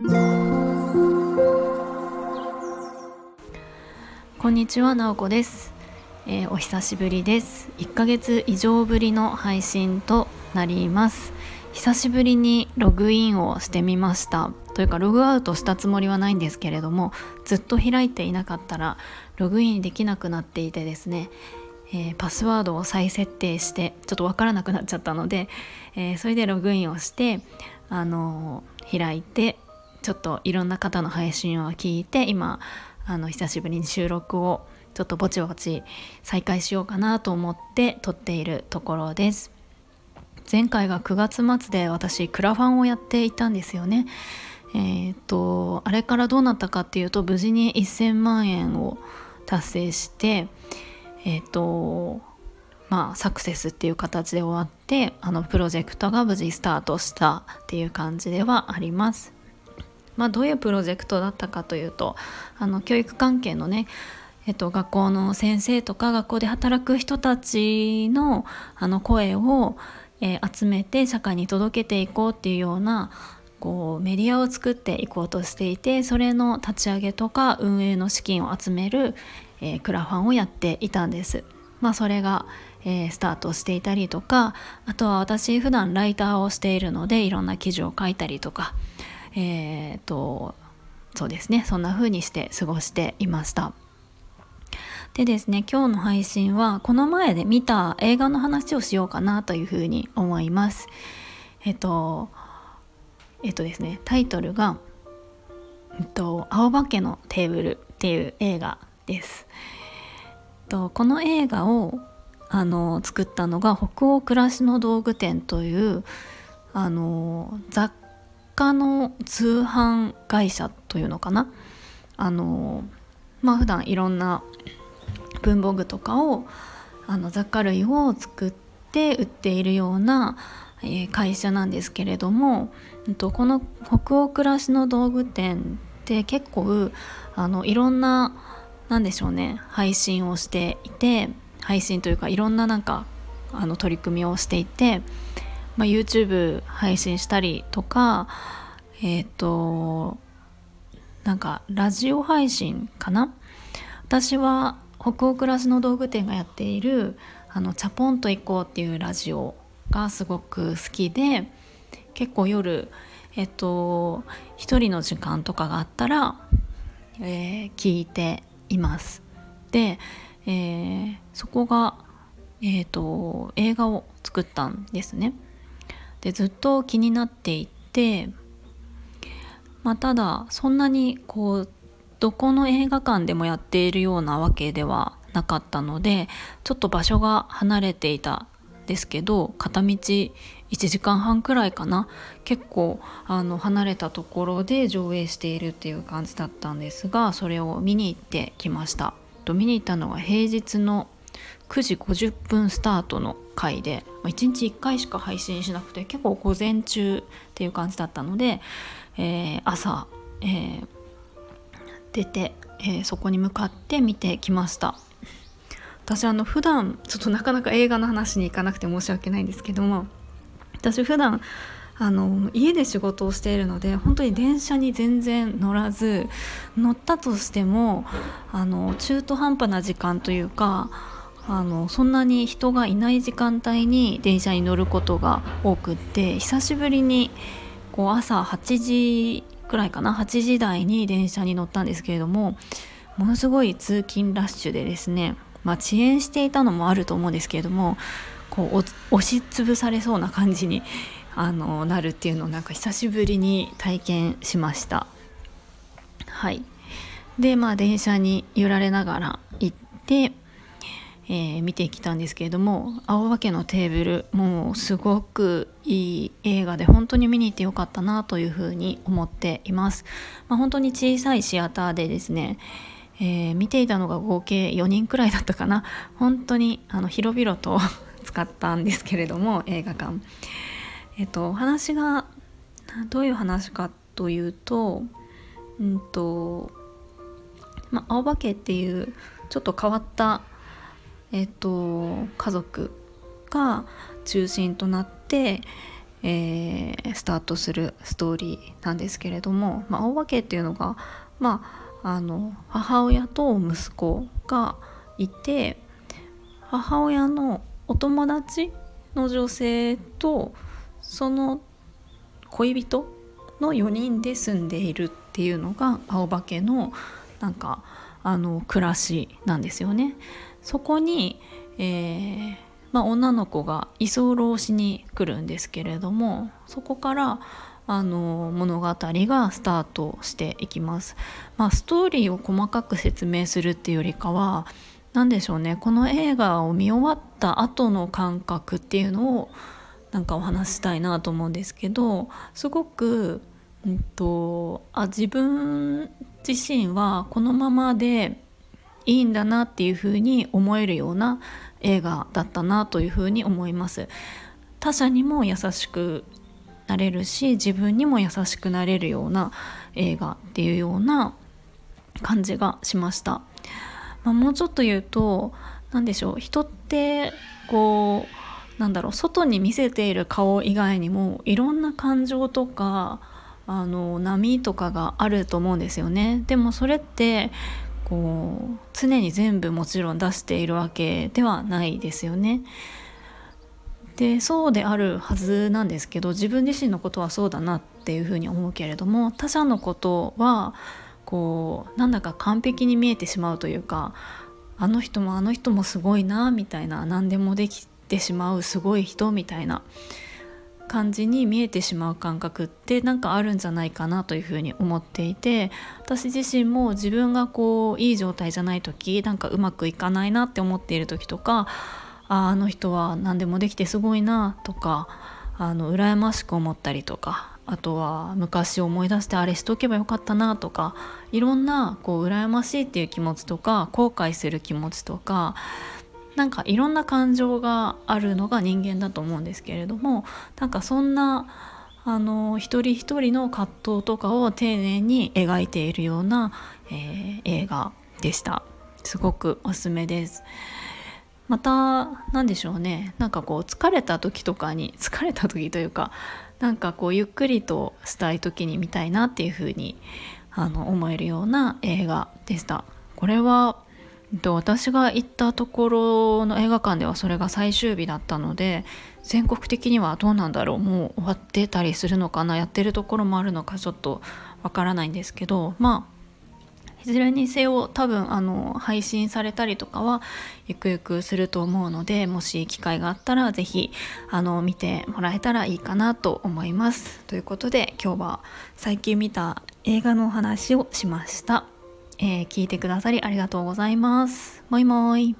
こんにちは、なおこです、えー、お久しぶりです。1ヶ月以上ぶりの配信となります。久しぶりにログインをしてみました。というかログアウトしたつもりはないんですけれどもずっと開いていなかったらログインできなくなっていてですねえー、パスワードを再設定してちょっとわからなくなっちゃったので、えー、それでログインをして、あのー、開いてちょっといろんな方の配信を聞いて今あの久しぶりに収録をちょっとぼちぼち再開しようかなと思って撮っているところです。前回が9月末で私クラファンをやっていたんですよね。えっ、とあれからどうなったかっていうと無事に1000万円を達成してえっ、とまあサクセスっていう形で終わってあのプロジェクトが無事スタートしたっていう感じではあります。まあ、どういうプロジェクトだったかというとあの教育関係のねえっと、学校の先生とか学校で働く人たちのあの声を、えー、集めて社会に届けていこうっていうようなこうメディアを作っていこうとしていてそれの立ち上げとか運営の資金を集める、えー、クラファンをやっていたんです。まあ、それが、えー、スタートしていたりとかあとは私普段ライターをしているのでいろんな記事を書いたりとかえー、とそうですねそんな風にして過ごしていましたでですね今日の配信はこの前で見た映画の話をしようかなという風に思いますえっとえっとですねタイトルが「えっと、青化けのテーブル」っていう映画です。えっとこの映画をあの作ったのが北欧暮らしの道具店というあの雑家の通販会社というのかな？あのまあ普段いろんな文房具とかをあの雑貨類を作って売っているような、えー、会社なんですけれども、えっと、この北欧暮らしの道具店って結構あのいろんな何でしょうね配信をしていて配信というかいろんななんかあの取り組みをしていてまあ、YouTube 配信したりとかえっ、ー、となんかラジオ配信かな？私は北欧暮らしの道具店がやっているあのチャポンと行こうっていうラジオがすごく好きで結構夜えっと一人の時間とかがあったら、えー、聞いています。で、えー、そこがえーと映画を作ったんですね。でずっと気になっていて、まあ、ただそんなにこうどこの映画館でもやっているようなわけではなかったのでちょっと場所が離れていたですけど片道1時間半くらいかな。結構あの離れたところで上映しているっていう感じだったんですがそれを見に行ってきました。と見に行ったのは平日の9時50分スタートの回で、まあ、1日1回しか配信しなくて結構午前中っていう感じだったので、えー、朝、えー、出て、えー、そこに向かって見てきました。私あの普段ちょっとなかなか映画の話に行かなくて申し訳ないんですけども私普段あの家で仕事をしているので本当に電車に全然乗らず乗ったとしてもあの中途半端な時間というかあのそんなに人がいない時間帯に電車に乗ることが多くって久しぶりにこう朝8時くらいかな？8時台に電車に乗ったんですけれどもものすごい通勤ラッシュでですね、まあ、遅延していたのもあると思うんですけれどもこう押しつぶされそうな感じにあのなるっていうのをなんか久しぶりに体験しました。はいでまあ電車に揺られながら行ってえー、見てきたんですけれども「青化けのテーブル」もうすごくいい映画で本当に見に行ってよかったなというふうに思っています。まあ、本当に小さいシアターでですねえー、見ていたのが合計4人くらいだったかな本当にあの広々と 使ったんですけれども映画館えっ、とお話がどういう話かというとうんとまあ青化けっていうちょっと変わったえっと、家族が中心となって、えー、スタートするストーリーなんですけれども、まあ、青葉家っていうのが、まあ、あの母親と息子がいて母親のお友達の女性とその恋人の4人で住んでいるっていうのが青葉家のなんかあの暮らしなんですよね。そこに、えーまあ、女の子が居候しに来るんですけれどもそこからあの物語がスタートしていきます。まあ、ストーリーを細かく説明するっていうよりかは何でしょうねこの映画を見終わった後の感覚っていうのをなんかお話したいなと思うんですけどすごく、うんと、あ自分自身はこのままでいいんだなっていうふうに思えるような映画だったなというふうに思います。他者にも優しくなれるし自分にも優しくなれるような映画っていうような感じがしました。まあ、もうちょっと言うと何でしょう人ってこうなんだろう外に見せている顔以外にもいろんな感情とかあの波とかがあると思うんですよね。でもそれってこう常に全部もちろん出しているわけではないですよね。でそうであるはずなんですけど自分自身のことはそうだなっていうふうに思うけれども他者のことはこうなんだか完璧に見えてしまうというかあの人もあの人もすごいなみたいな何でもできてしまうすごい人みたいな感じに見えてしまう感覚ってなんかあるんじゃないかなというふうに思っていて私自身も自分がこういい状態じゃない時なんかうまくいかないなって思っている時とかああの人は何でもできてすごいなとかあの羨ましく思ったりとかあとは昔思い出してあれしとけばよかったなとかいろんなこう羨ましいっていう気持ちとか後悔する気持ちとかなんかいろんな感情があるのが人間だと思うんですけれどもなんかそんなあの一人一人の葛藤とかを丁寧に描いているような、えー、映画でした。すごくおすすめです。また何でしょうね。なんかこう疲れた時とかに 疲れた時というかなんかこうゆっくりとしたい時に見たいなっていう風にあに思えるような映画でした。これは私が行ったところの映画館ではそれが最終日だったので全国的にはどうなんだろうもう終わってたりするのかなやってるところもあるのかちょっとわからないんですけどまあいずれにせよ多分あの配信されたりとかはゆくゆくすると思うのでもし機会があったら是非あの見てもらえたらいいかなと思います。ということで今日は最近見た映画のお話をしました。えー、聞いてくださりありがとうございます。もいもい。